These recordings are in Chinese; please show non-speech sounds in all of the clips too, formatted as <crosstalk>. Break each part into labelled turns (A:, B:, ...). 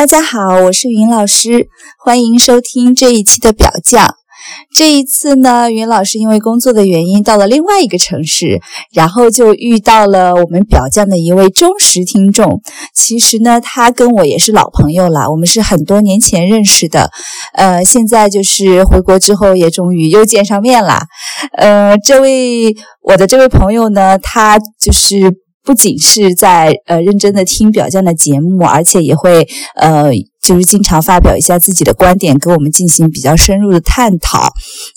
A: 大家好，我是云老师，欢迎收听这一期的表匠。这一次呢，云老师因为工作的原因到了另外一个城市，然后就遇到了我们表匠的一位忠实听众。其实呢，他跟我也是老朋友了，我们是很多年前认识的。呃，现在就是回国之后也终于又见上面了。呃，这位我的这位朋友呢，他就是不仅是在呃认真的听表匠的节目，而且也会呃。就是经常发表一下自己的观点，跟我们进行比较深入的探讨。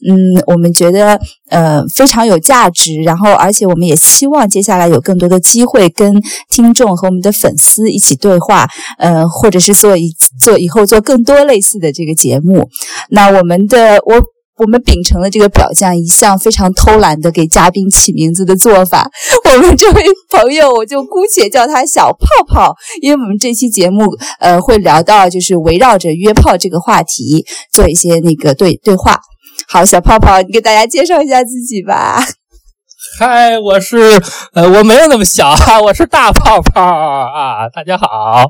A: 嗯，我们觉得呃非常有价值。然后，而且我们也希望接下来有更多的机会跟听众和我们的粉丝一起对话。呃，或者是做一做以后做更多类似的这个节目。那我们的我。我们秉承了这个表匠一向非常偷懒的给嘉宾起名字的做法，<laughs> 我们这位朋友我就姑且叫他小泡泡，因为我们这期节目呃会聊到就是围绕着约炮这个话题做一些那个对对话。好，小泡泡，你给大家介绍一下自己吧。<laughs>
B: 嗨，我是呃我没有那么小，我是大泡泡啊，大家好。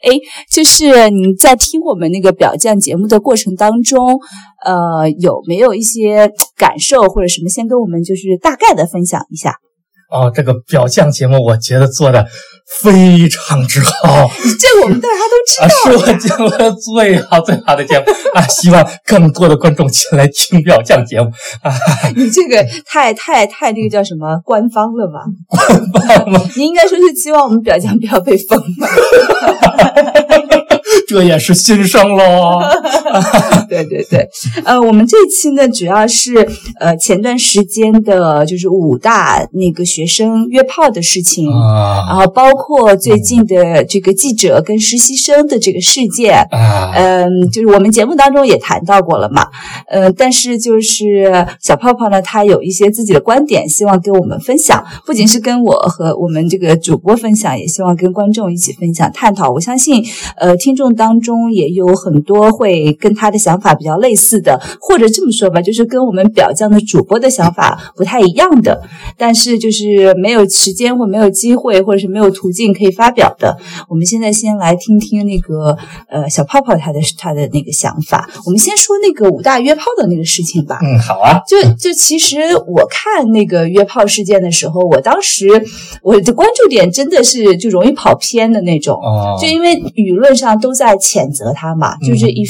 A: 哎，就是你在听我们那个表匠节目的过程当中，呃，有没有一些感受或者什么？先跟我们就是大概的分享一下。
B: 哦，这个表匠节目，我觉得做的非常之好。<laughs>
A: 这我们大家都知道，
B: 是我见过最好最好的节目啊！希望更多的观众前来听表匠节目啊！
A: 你这个太太太这个叫什么官方了吧？<laughs>
B: 官方吗？
A: 你应该说是希望我们表匠不要被封吧？<laughs>
B: 这也是新生喽。<laughs>
A: 对对对，呃，我们这期呢，主要是呃前段时间的，就是武大那个学生约炮的事情，然后包括最近的这个记者跟实习生的这个事件，嗯，就是我们节目当中也谈到过了嘛，嗯，但是就是小泡泡呢，他有一些自己的观点，希望跟我们分享，不仅是跟我和我们这个主播分享，也希望跟观众一起分享探讨。我相信，呃，听众。当中也有很多会跟他的想法比较类似的，或者这么说吧，就是跟我们表匠的主播的想法不太一样的，但是就是没有时间或没有机会，或者是没有途径可以发表的。我们现在先来听听那个呃小泡泡他的他的那个想法。我们先说那个武大约炮的那个事情吧。
B: 嗯，好啊。
A: 就就其实我看那个约炮事件的时候，我当时我的关注点真的是就容易跑偏的那种，就因为舆论上都在。在谴责他嘛，就是一，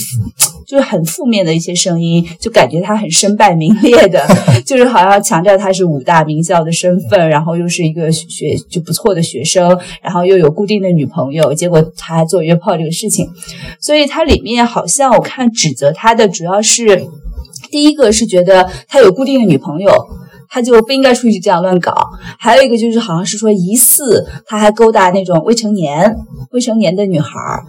A: 就是很负面的一些声音，就感觉他很身败名裂的，<laughs> 就是好像强调他是五大名校的身份，然后又是一个学就不错的学生，然后又有固定的女朋友，结果他还做约炮这个事情，所以他里面好像我看指责他的主要是第一个是觉得他有固定的女朋友。他就不应该出去这样乱搞。还有一个就是，好像是说疑似他还勾搭那种未成年、未成年的女孩儿。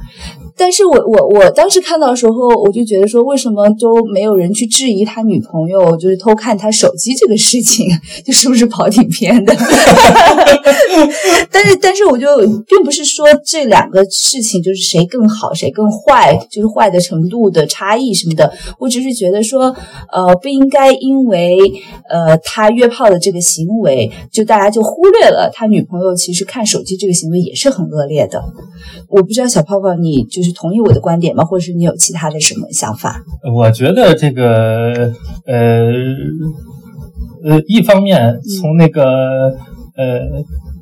A: 但是我我我当时看到的时候，我就觉得说，为什么都没有人去质疑他女朋友就是偷看他手机这个事情，就是不是跑挺偏的？<laughs> 但是但是，我就并不是说这两个事情就是谁更好谁更坏，就是坏的程度的差异什么的。我只是觉得说，呃，不应该因为呃他。约炮的这个行为，就大家就忽略了他女朋友其实看手机这个行为也是很恶劣的。我不知道小泡泡，你就是同意我的观点吗？或者是你有其他的什么想法？
B: 我觉得这个呃呃，一方面从那个呃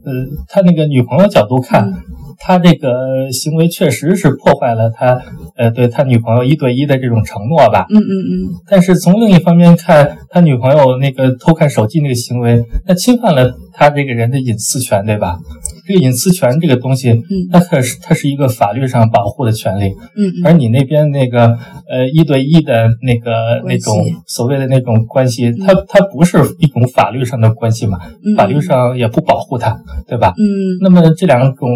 B: 呃他那个女朋友角度看。他这个行为确实是破坏了他，呃，对他女朋友一对一的这种承诺吧。
A: 嗯嗯嗯。
B: 但是从另一方面看，他女朋友那个偷看手机那个行为，那侵犯了他这个人的隐私权，对吧？这个隐私权这个东西，嗯，它可是它是一个法律上保护的权利。
A: 嗯。
B: 而你那边那个呃一对一的那个那种所谓的那种关系，它它不是一种法律上的关系嘛？法律上也不保护它，对吧？
A: 嗯。
B: 那么这两种。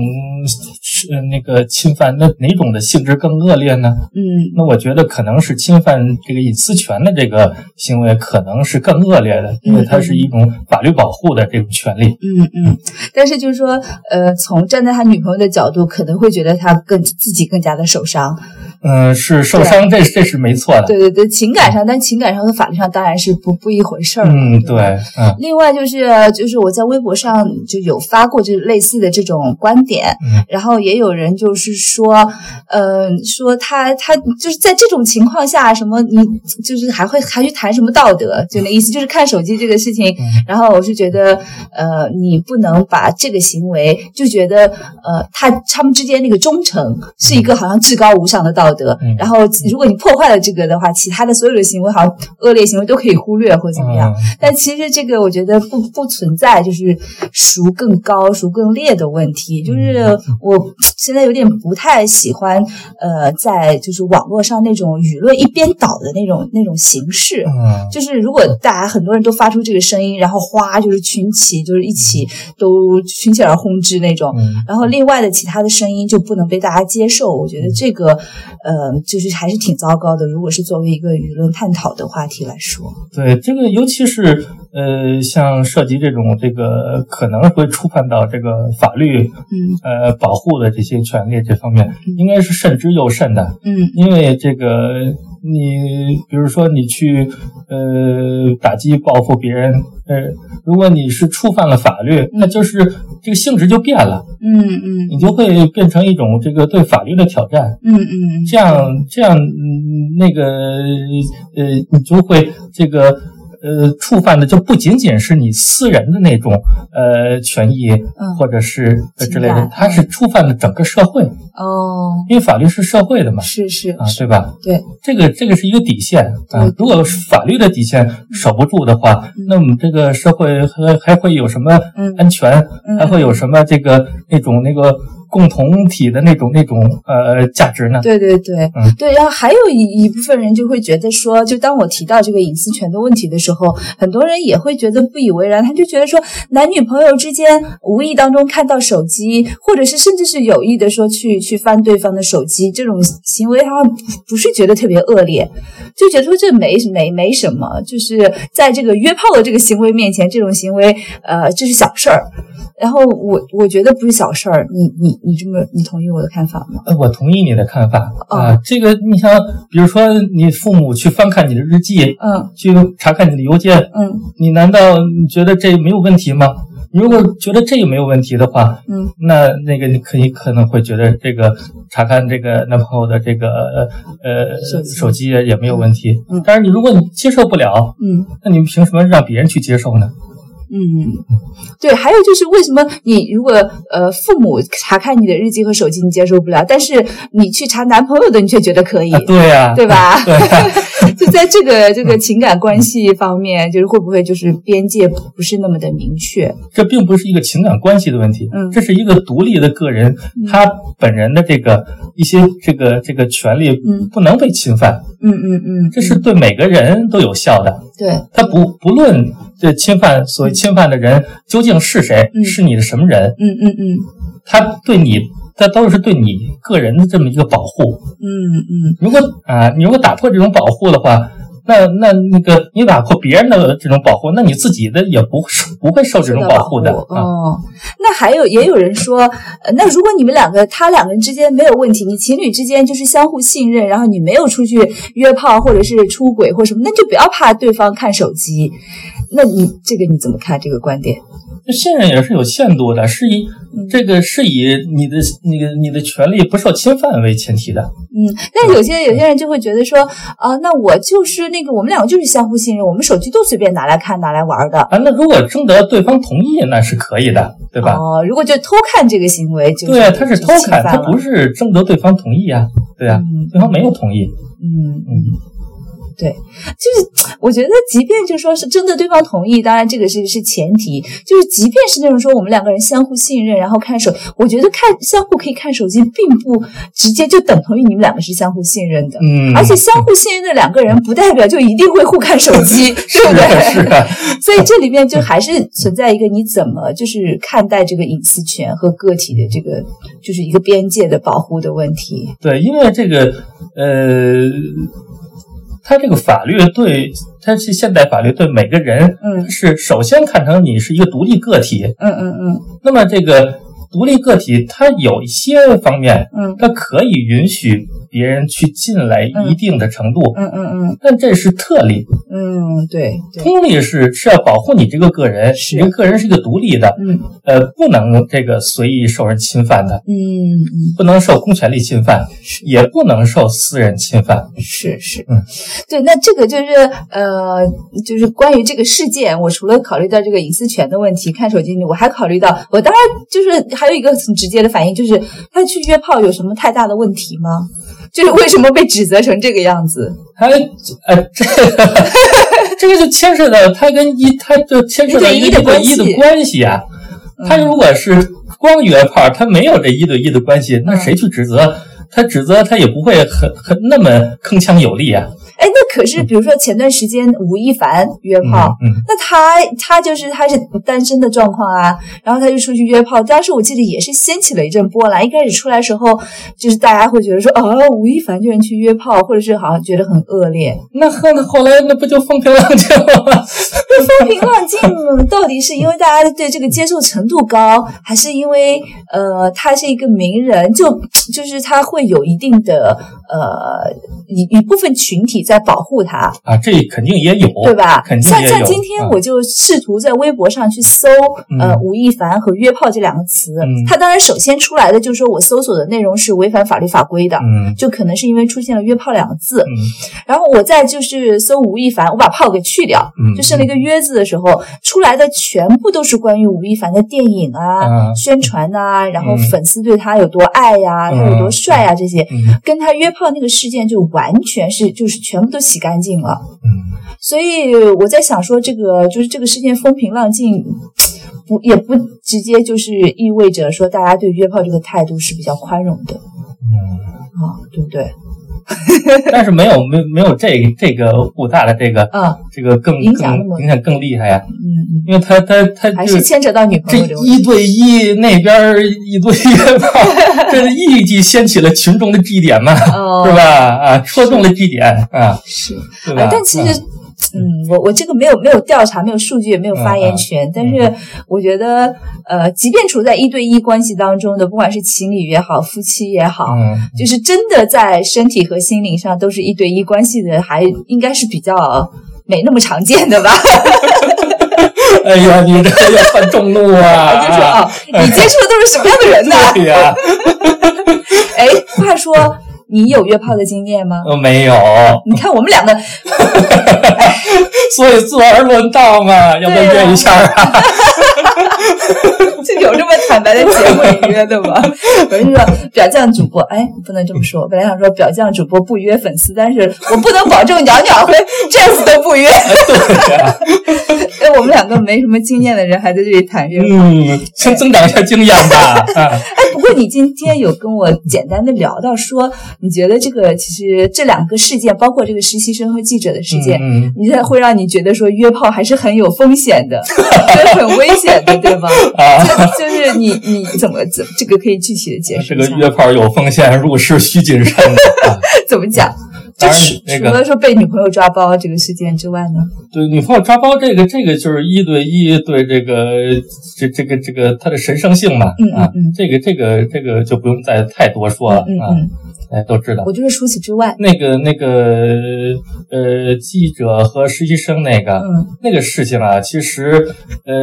B: 是那个侵犯，那哪种的性质更恶劣呢？
A: 嗯，
B: 那我觉得可能是侵犯这个隐私权的这个行为可能是更恶劣的，因为它是一种法律保护的这种权利。
A: 嗯嗯，但是就是说，呃，从站在他女朋友的角度，可能会觉得他更自己更加的受伤。
B: 嗯，是受伤，这这是没错的。
A: 对对对，情感上，但情感上和法律上当然是不不一回事儿。
B: 嗯，对，嗯。
A: 另外就是就是我在微博上就有发过这类似的这种观点，
B: 嗯，
A: 然后也有人就是说，呃，说他他就是在这种情况下，什么你就是还会还去谈什么道德，就那意思，就是看手机这个事情。然后我是觉得，呃，你不能把这个行为就觉得，呃，他他们之间那个忠诚是一个好像至高无上的道。德，然后如果你破坏了这个的话，其他的所有的行为，好像恶劣行为都可以忽略或怎么样。但其实这个我觉得不不存在，就是孰更高孰更劣的问题。就是我现在有点不太喜欢，呃，在就是网络上那种舆论一边倒的那种那种形式。嗯就是如果大家很多人都发出这个声音，然后哗就是群起，就是一起都群起而轰之那种，然后另外的其他的声音就不能被大家接受。我觉得这个。呃，就是还是挺糟糕的。如果是作为一个舆论探讨的话题来说，
B: 对这个，尤其是呃，像涉及这种这个可能会触犯到这个法律，
A: 嗯，
B: 呃，保护的这些权利这方面，应该是慎之又慎的，
A: 嗯，
B: 因为这个你比如说你去呃打击报复别人，呃，如果你是触犯了法律，那就是这个性质就变了，
A: 嗯嗯，
B: 你就会变成一种这个对法律的挑战，
A: 嗯嗯。
B: 这样，这样，嗯，那个，呃，你就会这个。呃，触犯的就不仅仅是你私人的那种呃权益，或者是之类的，它是触犯了整个社会
A: 哦。
B: 因为法律是社会的嘛，
A: 是是
B: 啊，对吧？
A: 对，
B: 这个这个是一个底线啊。如果法律的底线守不住的话，那我们这个社会还还会有什么安全？还会有什么这个那种那个？共同体的那种那种呃价值呢？
A: 对对对，嗯对，然后还有一一部分人就会觉得说，就当我提到这个隐私权的问题的时候，很多人也会觉得不以为然，他就觉得说，男女朋友之间无意当中看到手机，或者是甚至是有意的说去去翻对方的手机，这种行为他们不是觉得特别恶劣，就觉得说这没没没什么，就是在这个约炮的这个行为面前，这种行为呃这是小事儿。然后我我觉得不是小事儿，你你你这么你同意我的看法吗？
B: 呃，我同意你的看法啊。这个你像比如说你父母去翻看你的日记，
A: 嗯，
B: 去查看你的邮件，
A: 嗯，
B: 你难道你觉得这没有问题吗？你如果觉得这也没有问题的话，
A: 嗯，
B: 那那个你可以可能会觉得这个查看这个男朋友的这个呃手机也没有问题。
A: 嗯，
B: 但是你如果你接受不了，
A: 嗯，
B: 那你们凭什么让别人去接受呢？
A: 嗯，对，还有就是为什么你如果呃父母查看你的日记和手机你接受不了，但是你去查男朋友的你却觉得可以？
B: 对呀，
A: 对吧？
B: 对，
A: 就在这个这个情感关系方面，就是会不会就是边界不是那么的明确？
B: 这并不是一个情感关系的问题，
A: 嗯，
B: 这是一个独立的个人他本人的这个一些这个这个权利，
A: 嗯，
B: 不能被侵犯，
A: 嗯嗯嗯，
B: 这是对每个人都有效的，
A: 对，
B: 他不不论这侵犯所谓。侵犯的人究竟是谁？是你的什么人？
A: 嗯嗯嗯，
B: 他对你，他都是对你个人的这么一个保护。
A: 嗯嗯，
B: 如果啊，你如果打破这种保护的话。那那那个，你打破别人的这种保护，那你自己的也不不会受这种保护的
A: 哦。那还有也有人说，那如果你们两个他两个人之间没有问题，你情侣之间就是相互信任，然后你没有出去约炮或者是出轨或什么，那就不要怕对方看手机。那你这个你怎么看这个观点？
B: 信任也是有限度的，是以这个是以你的那个你的权利不受侵犯为前提的。
A: 嗯，但有些有些人就会觉得说，啊，那我就是那个我们两个就是相互信任，我们手机都随便拿来看拿来玩的
B: 啊。那如果征得对方同意，那是可以的，对吧？
A: 哦，如果就偷看这个行为，就
B: 对啊，他是偷看，他不是征得对方同意啊，对啊，对方没有同意。
A: 嗯嗯。对，就是我觉得，即便就说是征得对方同意，当然这个是是前提，就是即便是那种说我们两个人相互信任，然后看手，我觉得看相互可以看手机，并不直接就等同于你们两个是相互信任的。
B: 嗯，
A: 而且相互信任的两个人，不代表就一定会互看手机，<laughs> 对不对？
B: 是的。<laughs>
A: 所以这里面就还是存在一个你怎么就是看待这个隐私权和个体的这个就是一个边界的保护的问题。
B: 对，因为这个呃。他这个法律对，他是现代法律对每个人，
A: 嗯，
B: 是首先看成你是一个独立个体，
A: 嗯嗯嗯。
B: 那么这个独立个体，它有一些方面，
A: 嗯，
B: 它可以允许别人去进来一定的程度，
A: 嗯嗯嗯，
B: 但这是特例，
A: 嗯，对，
B: 通例是是要保护你这个个人，你这个个人是一个独立的，
A: 嗯，
B: 呃，不能这个随意受人侵犯的，
A: 嗯嗯，
B: 不能受公权力侵犯，也不能受私人侵犯，
A: 是是，
B: 嗯，
A: 对，那这个就是呃，就是关于这个事件，我除了考虑到这个隐私权的问题，看手机，我还考虑到，我当然就是还有一个很直接的反应，就是他去约炮有什么太大的问题吗？就是为什么被指责成这个样子？
B: 他呃，这 <laughs> 个这个就牵涉到他跟一，他就牵涉到一对一的关系啊。他如果是光约炮，他没有这一对一的关系，那谁去指责？他指责他也不会很很那么铿锵有力啊。
A: 哎，那可是，比如说前段时间吴亦凡约炮，那他他就是他是单身的状况啊，然后他就出去约炮，当时我记得也是掀起了一阵波澜。一开始出来时候，就是大家会觉得说，哦，吴亦凡居然去约炮，或者是好像觉得很恶劣。
B: 那后后来那不就风平浪静了吗？
A: 风平浪静到底是因为大家对这个接受程度高，还是因为呃他是一个名人，就就是他会有一定的呃一一部分群体在保护他
B: 啊，这肯定也有，
A: 对吧？
B: 肯定
A: 像像今天我就试图在微博上去搜呃吴亦凡和约炮这两个词，他当然首先出来的就是说我搜索的内容是违反法律法规的，
B: 嗯，
A: 就可能是因为出现了约炮两个字，嗯，然后我再就是搜吴亦凡，我把炮给去掉，
B: 嗯，
A: 就剩了一个约字的时候，出来的全部都是关于吴亦凡的电影啊、宣传呐，然后粉丝对他有多爱呀，他有多帅呀这些，跟他约炮那个事件就完全是就是全部都洗干净了，
B: 嗯，
A: 所以我在想说，这个就是这个事件风平浪静，不也不直接就是意味着说大家对约炮这个态度是比较宽容的，
B: 嗯，
A: 啊，对不对？<laughs>
B: 但是没有没没有这这个武大的这个
A: 啊，
B: 这个更
A: 影响
B: 影响更厉害呀，
A: 嗯嗯，
B: 因为他他他
A: 还是牵扯到女朋友
B: 这一对一那边一对一炮，<laughs> 这立即掀起了群众的祭点嘛，是吧？啊，戳中了祭点啊，
A: 是，
B: 对吧？
A: 但其实。嗯，我我这个没有没有调查，没有数据，也没有发言权。但是我觉得，呃，即便处在一对一关系当中的，不管是情侣也好，夫妻也好，就是真的在身体和心灵上都是一对一关系的，还应该是比较没那么常见的吧。<laughs>
B: 哎呀，你这个要犯众怒啊！<laughs>
A: 就说啊，你接触的都是什么样的人呢？
B: 对呀。<laughs>
A: 哎，话说。你有约炮的经验吗？
B: 呃，没有。
A: 你看我们两个，<laughs>
B: 所以坐而论道嘛，要不要约一下啊？<laughs> <laughs>
A: 就有这么坦白的结尾约的吗？<laughs> 我是说表酱主播，哎，不能这么说。本来想说表酱主播不约粉丝，但是我不能保证鸟鸟会这次都不约。<laughs> 哎，我们两个没什么经验的人还在这里谈约，
B: 嗯，先增长一下经验吧。哎，
A: 不过你今天有跟我简单的聊到说，你觉得这个其实这两个事件，包括这个实习生和记者的事件，
B: 嗯，
A: 你这会让你觉得说约炮还是很有风险的，很危险的，对吗？
B: 啊。<laughs>
A: 就是你你怎么怎这个可以具体的解释
B: 这个约炮有风险，入室需谨慎。<laughs>
A: 怎么讲？就除了说被女朋友抓包这个事件之外呢？
B: 对，女朋友抓包这个这个就是一对一对这个这这个这个它的神圣性嘛啊，这个这个这个就不用再太多说了啊，哎都知道。
A: 我就是除此之外，
B: 那个那个呃记者和实习生那个那个事情啊，其实呃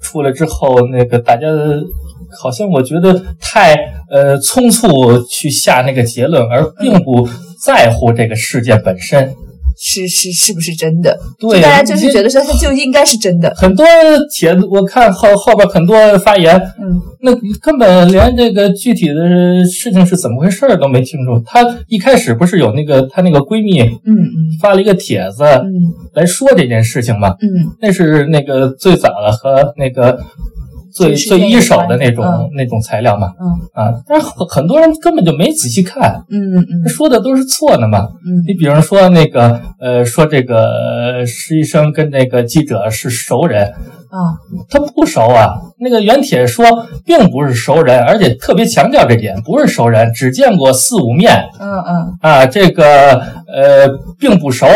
B: 出来之后，那个大家好像我觉得太呃匆促去下那个结论，而并不。在乎这个事件本身
A: 是是是不是真的？
B: 对，
A: 大家就是觉得说它就应该是真的。
B: 很多帖子我看后后边很多发言，
A: 嗯，
B: 那根本连这个具体的事情是怎么回事都没清楚。她一开始不是有那个她那个闺蜜，
A: 嗯嗯，
B: 发了一个帖子，
A: 嗯，
B: 来说这件事情嘛，
A: 嗯，
B: 那是那个最早的和那个。最最一手的那种那种材料嘛，
A: 嗯。
B: 啊，但是很很多人根本就没仔细看，
A: 嗯嗯，
B: 说的都是错的嘛，
A: 嗯，
B: 你比如说那个呃，说这个实习生跟那个记者是熟人，
A: 啊，
B: 他不熟啊，那个原帖说并不是熟人，而且特别强调这点，不是熟人，只见过四五面，
A: 嗯嗯，
B: 啊，这个呃并不熟。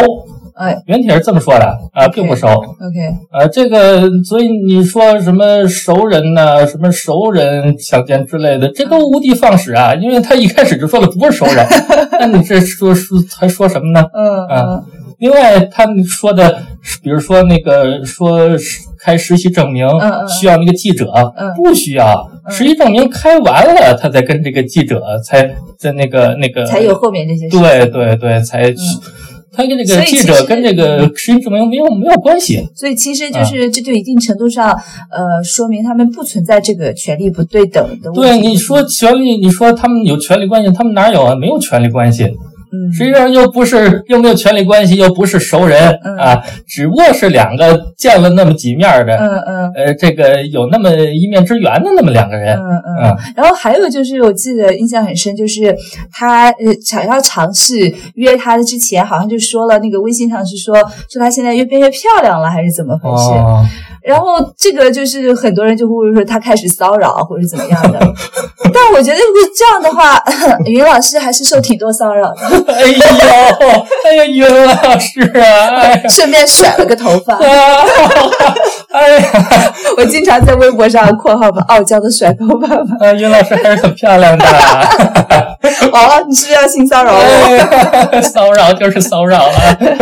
A: 哎，
B: 原帖是这么说的啊，并不熟。
A: OK，
B: 呃，这个所以你说什么熟人呢？什么熟人强奸之类的，这都无的放矢啊，因为他一开始就说的不是熟人，<laughs> 那你这说说还说什么呢？
A: 嗯
B: 啊，另外他们说的，比如说那个说开实习证明需要那个记者，不需要，实习证明开完了，他才跟这个记者才在那个那个
A: 才有后面这些。
B: 对对对，才去。他跟这个记者跟这个实习证明没有没有关系，
A: 所以其实就是这就一定程度上呃说明他们不存在这个权利不对等的问题。
B: 对，你说权利，你说他们有权利关系，他们哪有啊？没有权利关系。实际上又不是又没有权利关系，又不是熟人啊，只不过是两个见了那么几面的，
A: 嗯嗯，
B: 呃，这个有那么一面之缘的那么两个人，
A: 嗯嗯。然后还有就是，我记得印象很深，就是他呃想要尝试约他的之前，好像就说了那个微信上是说说他现在越变越漂亮了，还是怎么回事？然后这个就是很多人就会说他开始骚扰或者怎么样的，<laughs> 但我觉得如果这样的话，<laughs> 云老师还是受挺多骚扰的。
B: 哎呦，哎呀，云老师啊，
A: 顺便甩了个头发。<laughs>
B: 哎呀，
A: 我经常在微博上（括号）把傲娇的甩头发嘛。
B: 啊，云老师还是很漂亮的。
A: 哦，你是不是要性骚扰
B: 我？<laughs> 骚扰就是骚扰了。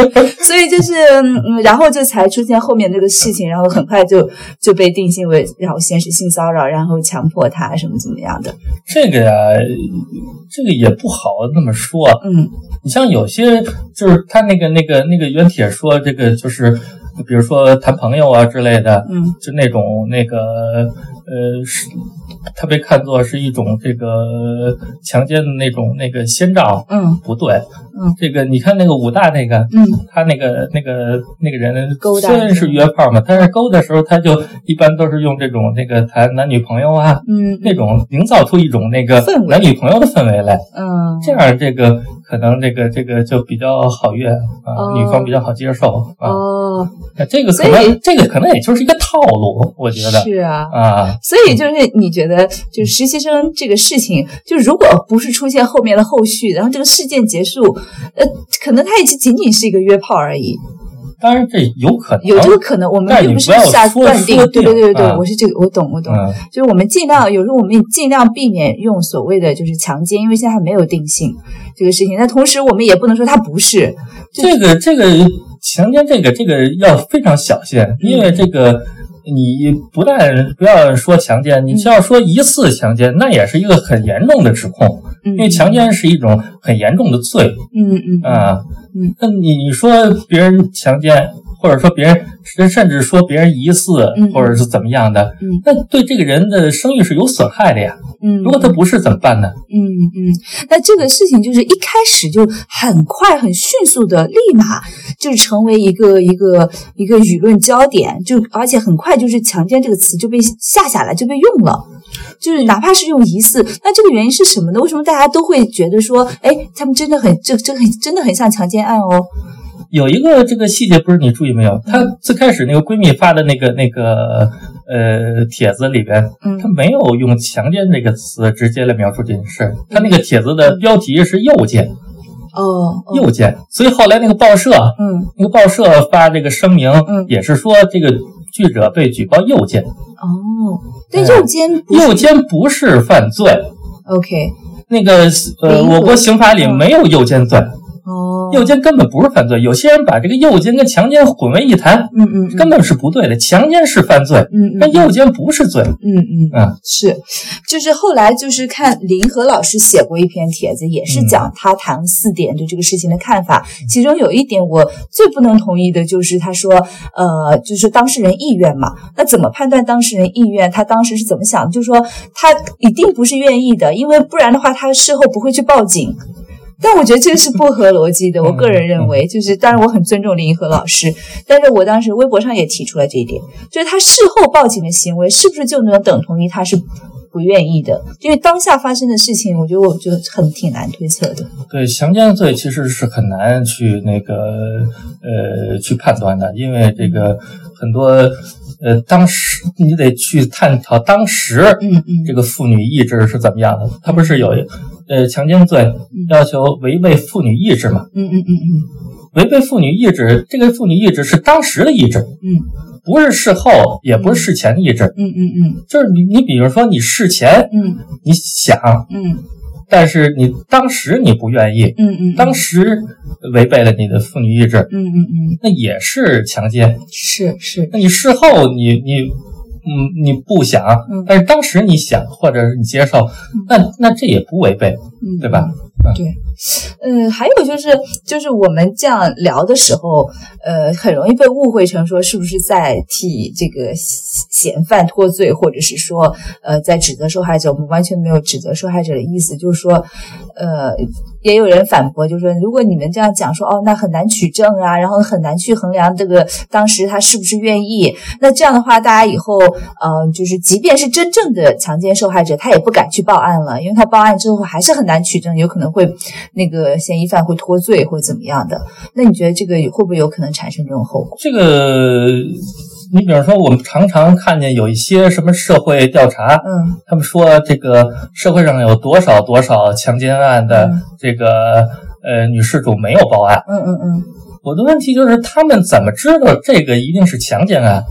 B: <laughs>
A: 所以就是，嗯，然后就才出现后面这个事情，然后很快就就被定性为，然后先是性骚扰，然后强迫他什么怎么样的。
B: 这个呀，这个也不好那么说。
A: 嗯，
B: 你像有些就是他那个那个那个原帖说这个就是。比如说谈朋友啊之类的，
A: 嗯，
B: 就那种那个呃是。他被看作是一种这个强奸的那种那个先兆，
A: 嗯，
B: 不对，
A: 嗯，
B: 这个你看那个武大那个，
A: 嗯，
B: 他那个那个那个人
A: 勾
B: 虽然是约炮嘛，但是勾的时候他就一般都是用这种那个谈男女朋友啊，
A: 嗯，
B: 那种营造出一种那个男女朋友的氛围来，
A: 嗯，
B: 这样这个可能这个这个就比较好约啊，女方比较好接受啊，哦，这个可能这个可能也就是一个套路，我觉得。
A: 是啊。
B: 啊，
A: 所以就是你觉得。就是实习生这个事情，就如果不是出现后面的后续，然后这个事件结束，呃，可能他也就仅仅是一个约炮而已。
B: 当然这有可能，
A: 有这个可能，我们并不是下断定。对对对对对，我是这个，我懂我懂。就是我们尽量，有时候我们也尽量避免用所谓的就是强奸，因为现在还没有定性这个事情。那同时，我们也不能说他不是
B: 这个这个强奸，这个这个要非常小心，因为这个。你不但不要说强奸，你就要说疑似强奸，那也是一个很严重的指控，因为强奸是一种很严重的罪。
A: 嗯嗯
B: 啊，
A: 嗯，
B: 那你你说别人强奸，或者说别人甚甚至说别人疑似，或者是怎么样的，那对这个人的声誉是有损害的呀。
A: 嗯，
B: 如果他不是怎么办呢？
A: 嗯嗯，那这个事情就是一开始就很快、很迅速的，立马就成为一个一个一个舆论焦点，就而且很快就是“强奸”这个词就被下下来，就被用了。就是哪怕是用疑似，那这个原因是什么呢？为什么大家都会觉得说，哎，他们真的很这这很真的很像强奸案哦？
B: 有一个这个细节，不是你注意没有？她最开始那个闺蜜发的那个那个呃帖子里边，她没有用“强奸”这个词直接来描述这件事。她那个帖子的标题是“诱奸”，
A: 哦，
B: 诱奸。所以后来那个报社，
A: 嗯，
B: 那个报社发这个声明，嗯，也是说这个记者被举报诱奸。
A: 哦，对诱奸，
B: 诱奸不是犯罪。
A: OK，
B: 那个呃，我国刑法里没有诱奸罪。
A: 哦，
B: 诱奸根本不是犯罪，有些人把这个诱奸跟强奸混为一谈，
A: 嗯嗯，
B: 根本是不对的。强奸是犯罪，
A: 嗯嗯，
B: 但诱奸不是罪，
A: 嗯嗯嗯，是，就是后来就是看林和老师写过一篇帖子，也是讲他谈四点对这个事情的看法，其中有一点我最不能同意的就是他说，呃，就是当事人意愿嘛，那怎么判断当事人意愿？他当时是怎么想？就是说他一定不是愿意的，因为不然的话他事后不会去报警。但我觉得这个是不合逻辑的。我个人认为，就是当然我很尊重林银河老师，但是我当时微博上也提出了这一点，就是他事后报警的行为是不是就能等同于他是不愿意的？因为当下发生的事情，我觉得我就很挺难推测的。
B: 对强奸罪其实是很难去那个呃去判断的，因为这个很多呃当时你得去探讨当时
A: 嗯嗯
B: 这个妇女意志是怎么样的，她不是有。呃，强奸罪要求违背妇女意志嘛？
A: 嗯嗯嗯嗯，
B: 违背妇女意志，这个妇女意志是当时的意志，
A: 嗯，
B: 不是事后，也不是事前的意志，
A: 嗯嗯嗯，
B: 就是你你比如说你事前，
A: 嗯，
B: 你想，
A: 嗯，
B: 但是你当时你不愿意，
A: 嗯嗯，
B: 当时违背了你的妇女意志，
A: 嗯嗯嗯，
B: 那也是强奸，
A: 是是，
B: 那你事后你你。嗯，你不想，但是当时你想，或者是你接受，那那这也不违背，对吧？
A: 对，嗯，还有就是，就是我们这样聊的时候，呃，很容易被误会成说是不是在替这个嫌犯脱罪，或者是说，呃，在指责受害者。我们完全没有指责受害者的意思，就是说，呃，也有人反驳，就是说，如果你们这样讲说，哦，那很难取证啊，然后很难去衡量这个当时他是不是愿意，那这样的话，大家以后，呃，就是即便是真正的强奸受害者，他也不敢去报案了，因为他报案之后还是很难取证，有可能。会那个嫌疑犯会脱罪或怎么样的？那你觉得这个会不会有可能产生这种后果？
B: 这个，你比方说，我们常常看见有一些什么社会调查，
A: 嗯，
B: 他们说这个社会上有多少多少强奸案的这个呃女事主没有报案，
A: 嗯嗯嗯。
B: 我的问题就是，他们怎么知道这个一定是强奸案，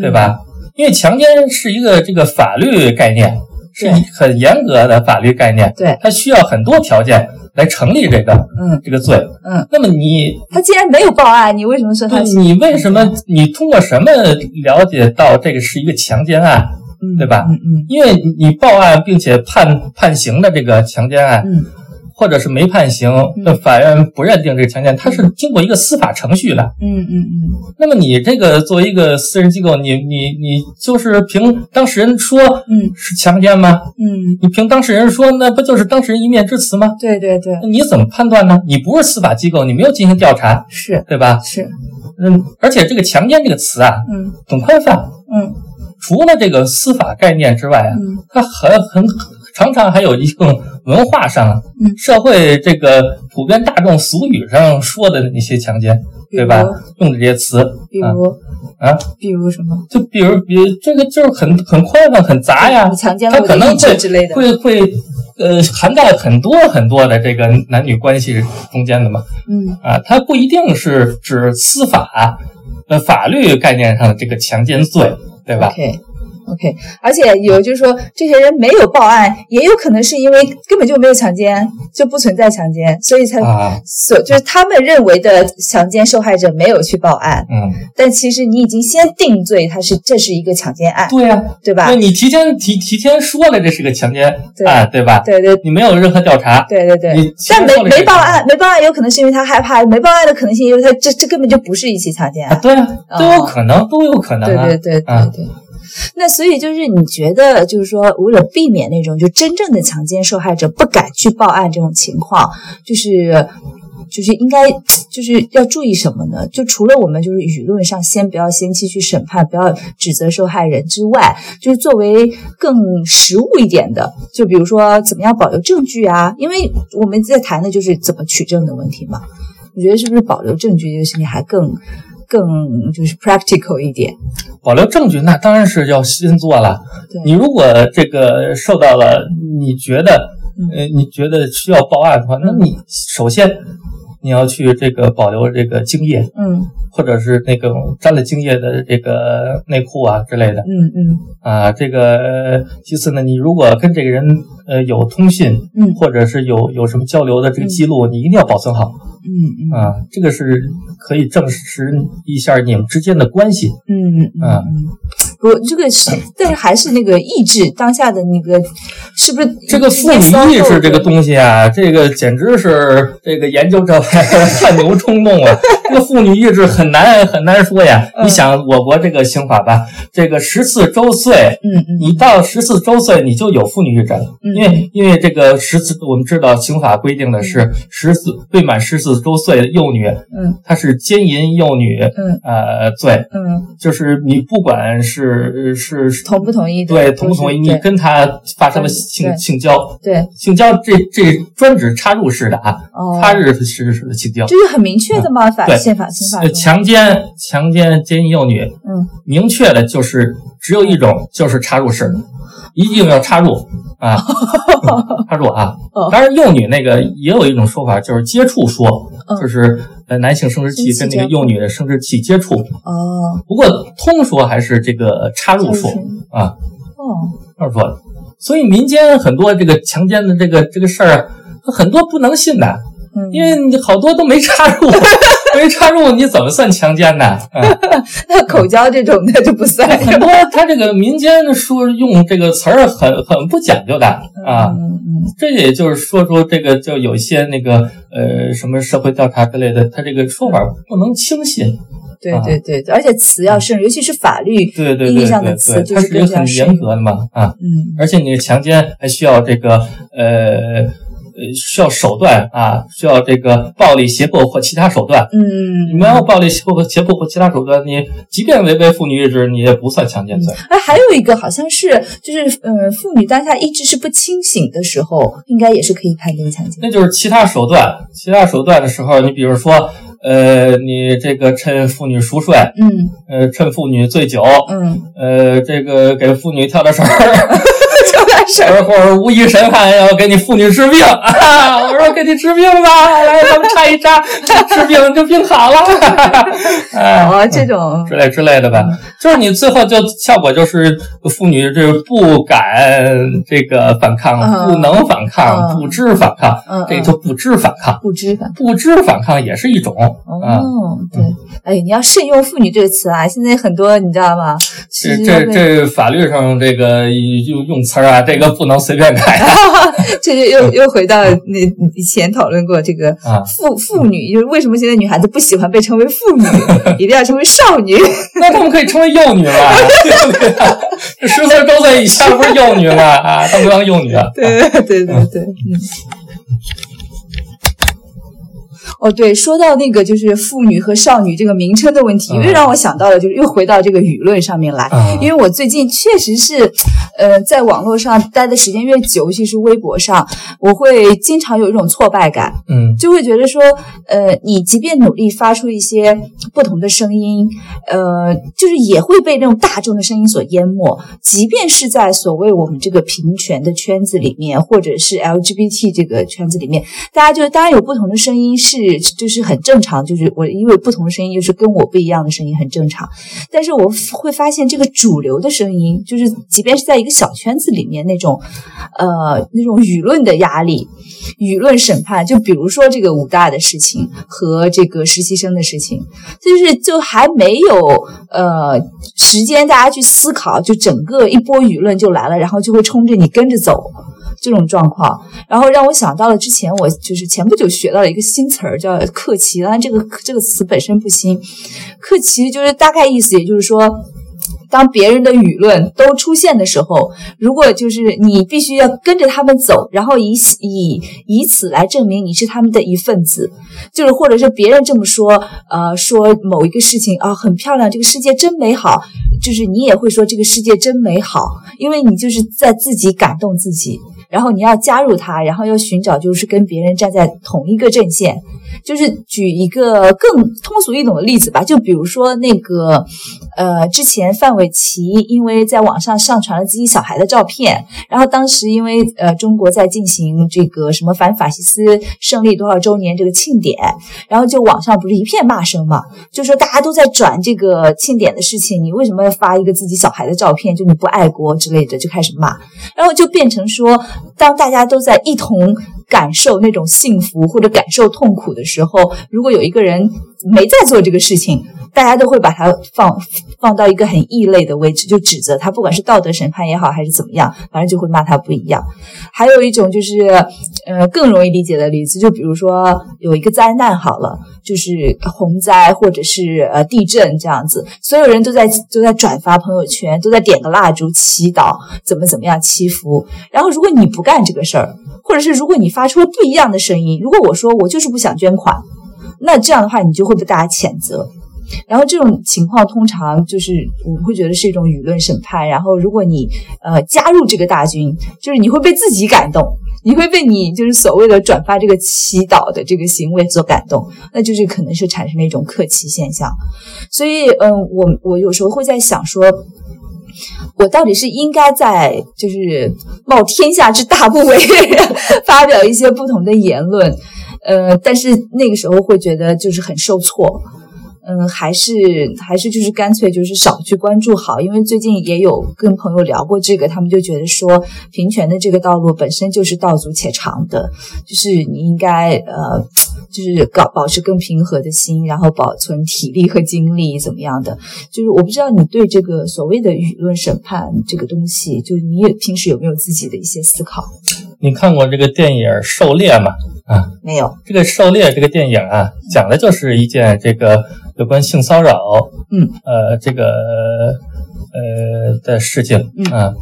B: 对吧？因为强奸是一个这个法律概念。是很严格的法律概念，
A: 对，
B: 它需要很多条件来成立这个，
A: 嗯，
B: 这个罪，
A: 嗯。
B: 那么你
A: 他既然没有报案，你为什么说他？
B: 你为什么？你通过什么了解到这个是一个强奸案，对吧？
A: 嗯嗯。
B: 因为你报案并且判判刑的这个强奸案，
A: 嗯。
B: 或者是没判刑，那法院不认定这个强奸，它是经过一个司法程序的。
A: 嗯嗯嗯。
B: 那么你这个作为一个私人机构，你你你就是凭当事人说，
A: 嗯，
B: 是强奸吗？
A: 嗯，
B: 你凭当事人说，那不就是当事人一面之词吗？
A: 对对对。
B: 那你怎么判断呢？你不是司法机构，你没有进行调查，
A: 是
B: 对吧？
A: 是。
B: 嗯，而且这个强奸这个词啊，
A: 嗯，
B: 很宽泛，
A: 嗯，
B: 除了这个司法概念之外啊，
A: 嗯，
B: 它很很。常常还有一种文化上、社会这个普遍大众俗语上说的那些强奸，对吧？用的这些词，
A: 比如。
B: 啊，
A: 比如什么？
B: 就比如，比这个就是很很宽泛、很杂呀。
A: 强奸
B: 它可能会
A: 之类的，
B: 会会呃涵盖很多很多的这个男女关系中间的嘛。
A: 嗯。
B: 啊，它不一定是指司法呃法律概念上的这个强奸罪，对吧
A: ？OK，而且有就是说，这些人没有报案，也有可能是因为根本就没有强奸，就不存在强奸，所以才所就是他们认为的强奸受害者没有去报案。
B: 嗯，
A: 但其实你已经先定罪，他是这是一个强奸案。
B: 对呀，
A: 对吧？
B: 那你提前提提前说了这是个强奸案，对吧？
A: 对对，
B: 你没有任何调查。
A: 对对对，但没没报案，没报案有可能是因为他害怕，没报案的可能性因为他这这根本就不是一起强奸案。
B: 对啊，都有可能，都有可能。
A: 对对对对对。那所以就是你觉得，就是说，为了避免那种就真正的强奸受害者不敢去报案这种情况，就是就是应该就是要注意什么呢？就除了我们就是舆论上先不要先期去审判，不要指责受害人之外，就是作为更实务一点的，就比如说怎么样保留证据啊？因为我们在谈的就是怎么取证的问题嘛。你觉得是不是保留证据这个事情还更？更就是 practical 一点，
B: 保留证据那当然是要先做了。你如果这个受到了，你觉得呃你觉得需要报案的话，那你首先你要去这个保留这个精液，
A: 嗯，
B: 或者是那个沾了精液的这个内裤啊之类的，
A: 嗯嗯，
B: 啊，这个其次呢，你如果跟这个人呃有通信，
A: 嗯，
B: 或者是有有什么交流的这个记录，你一定要保存好。
A: 嗯嗯。
B: 啊，这个是可以证实一下你们之间的关系。
A: 嗯嗯嗯，不，这个是，但是还是那个意志当下的那个，是不是
B: 这个妇女意志这个东西啊？这个简直是这个研究者 <laughs> 汗牛充栋啊！这个妇女意志很难很难说呀。你想我国这个刑法吧，这个十四周岁，
A: 嗯嗯，
B: 你到十四周岁你就有妇女意志了，因为因为这个十四，我们知道刑法规定的是十四未满十四。四周岁的幼女，
A: 嗯，
B: 她是奸淫幼女，
A: 嗯，
B: 呃，罪，
A: 嗯，
B: 就是你不管是是
A: 同不同意，
B: 对，同不同意，你跟他发生了性性交，
A: 对，
B: 性交这这专指插入式的啊，插入式式的性交，
A: 这是很明确的嘛？法宪法刑法
B: 强奸强奸奸淫幼女，
A: 嗯，
B: 明确的就是只有一种，就是插入式，一定要插入啊，<laughs> 插入啊，当然幼女那个也有一种说法，就是接触说。就是呃男性生殖器跟那个幼女的生殖器接触。
A: 哦，
B: 不过通说还是这个插入说啊。
A: 哦，
B: 这么说的。所以民间很多这个强奸的这个这个事儿，很多不能信的，因为你好多都没插入，<laughs> 没插入你怎么算强奸呢？<laughs>
A: 那口交这种那就不算。
B: 很多他这个民间说用这个词儿很很不讲究的啊，嗯这也就是说出这个就有一些那个呃什么社会调查之类的，他这个说法不能轻信。
A: 对对对，而且词要慎，尤其是法律意义上的词，
B: 就是一个很严格的嘛啊，
A: 嗯，
B: 而且你强奸还需要这个呃呃需要手段啊，需要这个暴力胁迫或其他手段，
A: 嗯，
B: 你没有暴力胁迫胁迫或其他手段，你即便违背妇女意志，你也不算强奸罪。
A: 哎，还有一个好像是就是呃，妇女当下意志是不清醒的时候，应该也是可以判定强奸。
B: 那就是其他手段，其他手段的时候，你比如说。呃，你这个趁妇女熟睡，
A: 嗯，
B: 呃，趁妇女醉酒，
A: 嗯，
B: 呃，这个给妇女跳点绳儿，<laughs>
A: 跳点绳儿，
B: 或者无意神汉要给你妇女治病啊，我说给你治病吧，来咱们插一扎，<laughs> 治病就病好了，<laughs>
A: 哦，这种
B: 之类之类的吧，就是你最后就效果就是妇女这不敢这个反抗，不能反抗，不知反抗，这就不知反抗，
A: 不知反
B: 不知反抗也是一种。
A: 哦，对，哎，你要慎用“妇女”这个词啊！现在很多你知道吗？
B: 这这这法律上这个用用词啊，这个不能随便改。<laughs>
A: 这就又 <laughs> 又回到那以前讨论过这个“妇妇女”，就是为什么现在女孩子不喜欢被称为妇女，一定要成为少女？<laughs>
B: 那他们可以称为幼女了，这十岁周岁以下不是幼女了啊？他们当幼女了。
A: 对对对对，嗯。哦，对，说到那个就是妇女和少女这个名称的问题，又让我想到了，就是又回到这个舆论上面来。因为我最近确实是，呃，在网络上待的时间越久，尤其是微博上，我会经常有一种挫败感。
B: 嗯，
A: 就会觉得说，呃，你即便努力发出一些不同的声音，呃，就是也会被那种大众的声音所淹没。即便是在所谓我们这个平权的圈子里面，或者是 LGBT 这个圈子里面，大家就当然有不同的声音是。就是很正常，就是我因为不同声音，就是跟我不一样的声音很正常。但是我会发现，这个主流的声音，就是即便是在一个小圈子里面，那种呃那种舆论的压力、舆论审判，就比如说这个武大的事情和这个实习生的事情，就是就还没有呃时间大家去思考，就整个一波舆论就来了，然后就会冲着你跟着走。这种状况，然后让我想到了之前我就是前不久学到了一个新词儿，叫“克奇”。当然，这个这个词本身不新，“克奇”就是大概意思，也就是说，当别人的舆论都出现的时候，如果就是你必须要跟着他们走，然后以以以此来证明你是他们的一份子，就是或者是别人这么说，呃，说某一个事情啊很漂亮，这个世界真美好，就是你也会说这个世界真美好，因为你就是在自己感动自己。然后你要加入他，然后要寻找就是跟别人站在同一个阵线。就是举一个更通俗易懂的例子吧，就比如说那个，呃，之前范玮琪因为在网上上传了自己小孩的照片，然后当时因为呃中国在进行这个什么反法西斯胜利多少周年这个庆典，然后就网上不是一片骂声嘛，就说大家都在转这个庆典的事情，你为什么要发一个自己小孩的照片？就你不爱国之类的，就开始骂，然后就变成说，当大家都在一同。感受那种幸福或者感受痛苦的的时候，如果有一个人没在做这个事情，大家都会把他放放到一个很异类的位置，就指责他，不管是道德审判也好，还是怎么样，反正就会骂他不一样。还有一种就是，呃，更容易理解的例子，就比如说有一个灾难好了，就是洪灾或者是呃地震这样子，所有人都在都在转发朋友圈，都在点个蜡烛祈祷，怎么怎么样祈福。然后如果你不干这个事儿，或者是如果你发出了不一样的声音，如果我说我就是不想捐款，那这样的话你就会被大家谴责。然后这种情况通常就是我会觉得是一种舆论审判。然后如果你呃加入这个大军，就是你会被自己感动，你会被你就是所谓的转发这个祈祷的这个行为所感动，那就是可能是产生了一种客气现象。所以嗯，我我有时候会在想说。我到底是应该在就是冒天下之大不韪 <laughs> 发表一些不同的言论，呃，但是那个时候会觉得就是很受挫。嗯，还是还是就是干脆就是少去关注好，因为最近也有跟朋友聊过这个，他们就觉得说平权的这个道路本身就是道阻且长的，就是你应该呃，就是搞保持更平和的心，然后保存体力和精力怎么样的。就是我不知道你对这个所谓的舆论审判这个东西，就你也平时有没有自己的一些思考？
B: 你看过这个电影《狩猎》吗？啊，
A: 没有。
B: 这个《狩猎》这个电影啊，讲的就是一件这个。有关性骚扰，
A: 嗯，
B: 呃，这个呃的事情，啊，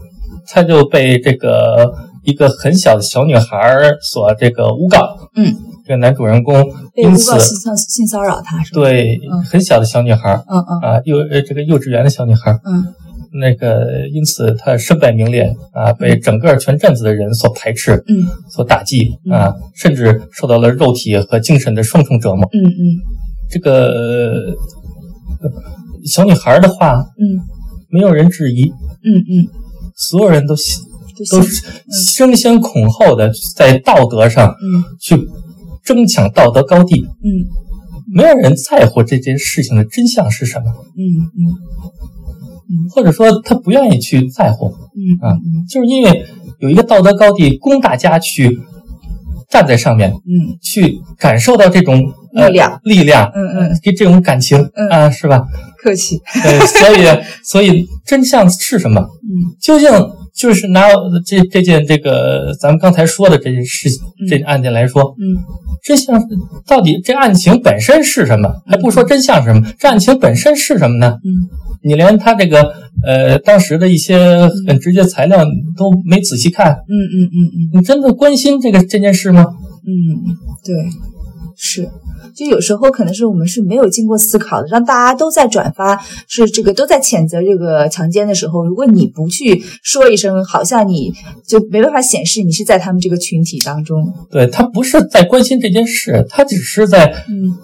B: 他就被这个一个很小的小女孩所这个诬告，
A: 嗯，
B: 这个男主人公因此
A: 性性骚扰他，是
B: 对，很小的小女孩，
A: 嗯嗯，
B: 啊，幼呃这个幼稚园的小女孩，
A: 嗯，
B: 那个因此他身败名裂，啊，被整个全镇子的人所排斥，
A: 嗯，
B: 所打击，啊，甚至受到了肉体和精神的双重折磨，
A: 嗯嗯。
B: 这个小女孩的话，
A: 嗯，
B: 没有人质疑，
A: 嗯嗯，
B: 所有人都都是争先恐后的在道德上，
A: 嗯，
B: 去争抢道德高地，
A: 嗯，
B: 没有人在乎这件事情的真相是什么，
A: 嗯嗯。嗯，
B: 或者说他不愿意去在乎，
A: 嗯
B: 啊，就是因为有一个道德高地供大家去。站在上面，
A: 嗯，
B: 去感受到这种
A: 力量，
B: 力量，
A: 嗯嗯，
B: 给这种感情，
A: 嗯
B: 啊，是吧？
A: 客气。<laughs>
B: 对，所以，所以真相是什么？
A: 嗯，
B: 究竟就是拿这这件这个咱们刚才说的这件事这案件来说，
A: 嗯，
B: 真相到底这案情本身是什么？还不说真相是什么？这案情本身是什么呢？
A: 嗯，
B: 你连他这个呃当时的一些很直接材料都没仔细看，
A: 嗯嗯嗯嗯，
B: 你真的关心这个这件事吗？
A: 嗯，对，是，就有时候可能是我们是没有经过思考的，让大家都在转发，是这个都在谴责这个强奸的时候，如果你不去说一声，好像你就没办法显示你是在他们这个群体当中。
B: 对他不是在关心这件事，他只是在
A: 嗯。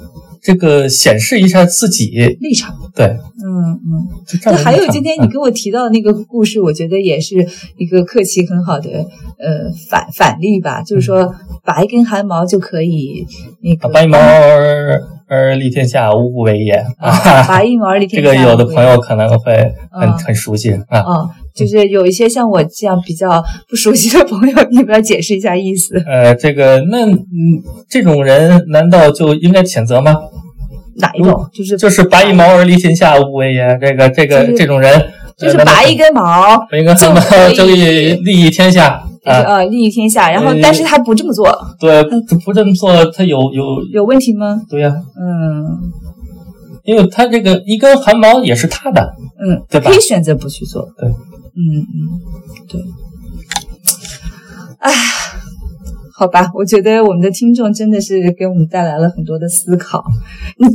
B: 这个显示一下自己
A: 立场，
B: 对，
A: 嗯嗯。那还有今天你跟我提到那个故事，我觉得也是一个客气很好的呃反反例吧，就是说拔一根汗毛就可以那个
B: 拔一毛而而立天下，无不为也
A: 啊。拔一 <laughs> 毛而立天
B: 下，这个有的朋友可能会很很熟悉啊。
A: 啊，就是有一些像我这样比较不熟悉的朋友，你们要解释一下意思。
B: 呃，这个那嗯，这种人难道就应该谴责吗？
A: 哪一种？就是
B: 就是拔一毛而立天下，无为也。这个这个这种人，
A: 就是拔一根毛，
B: 拔一根毛 <laughs> 就可以利益天下
A: 啊！利益天下。然后，但是他不这么做。
B: 对，不这么做，他有有
A: 有问题吗？
B: 对呀，
A: 嗯，
B: 因为他这个一根汗毛也是他的，
A: 嗯，
B: 对
A: 吧？可以选择不去做。
B: 对，
A: 嗯嗯，对。哎。好吧，我觉得我们的听众真的是给我们带来了很多的思考，你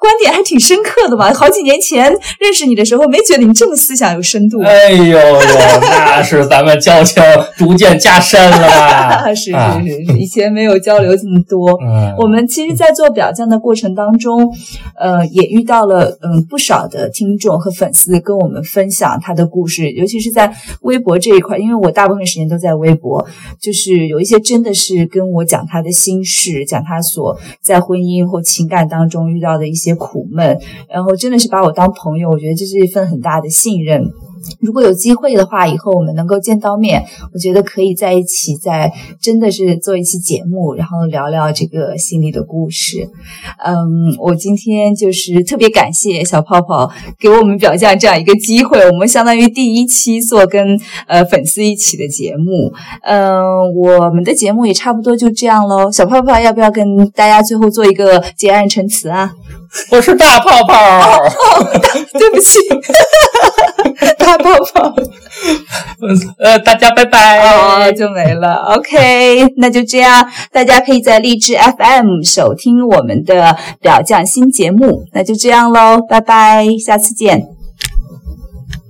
A: 观点还挺深刻的嘛。好几年前认识你的时候，没觉得你这么思想有深度。
B: 哎呦呦，<laughs> 那是咱们交情逐渐加深了。<laughs>
A: 是是是，以前没有交流这么多。
B: 嗯，
A: 我们其实，在做表匠的过程当中，呃，也遇到了嗯不少的听众和粉丝跟我们分享他的故事，尤其是在微博这一块，因为我大部分时间都在微博，就是有一些真的。是跟我讲他的心事，讲他所在婚姻或情感当中遇到的一些苦闷，然后真的是把我当朋友，我觉得这是一份很大的信任。如果有机会的话，以后我们能够见到面，我觉得可以在一起，在真的是做一期节目，然后聊聊这个心里的故事。嗯，我今天就是特别感谢小泡泡给我们表匠这样一个机会，我们相当于第一期做跟呃粉丝一起的节目。嗯，我们的节目也差不多就这样喽。小泡泡要不要跟大家最后做一个结案陈词啊？
B: 我是大泡泡，
A: 对不起。<laughs> 大泡泡，
B: 呃，大家拜拜，
A: 哦，就没了。OK，那就这样，大家可以在荔枝 FM 收听我们的表匠新节目。那就这样喽，拜拜，下次见。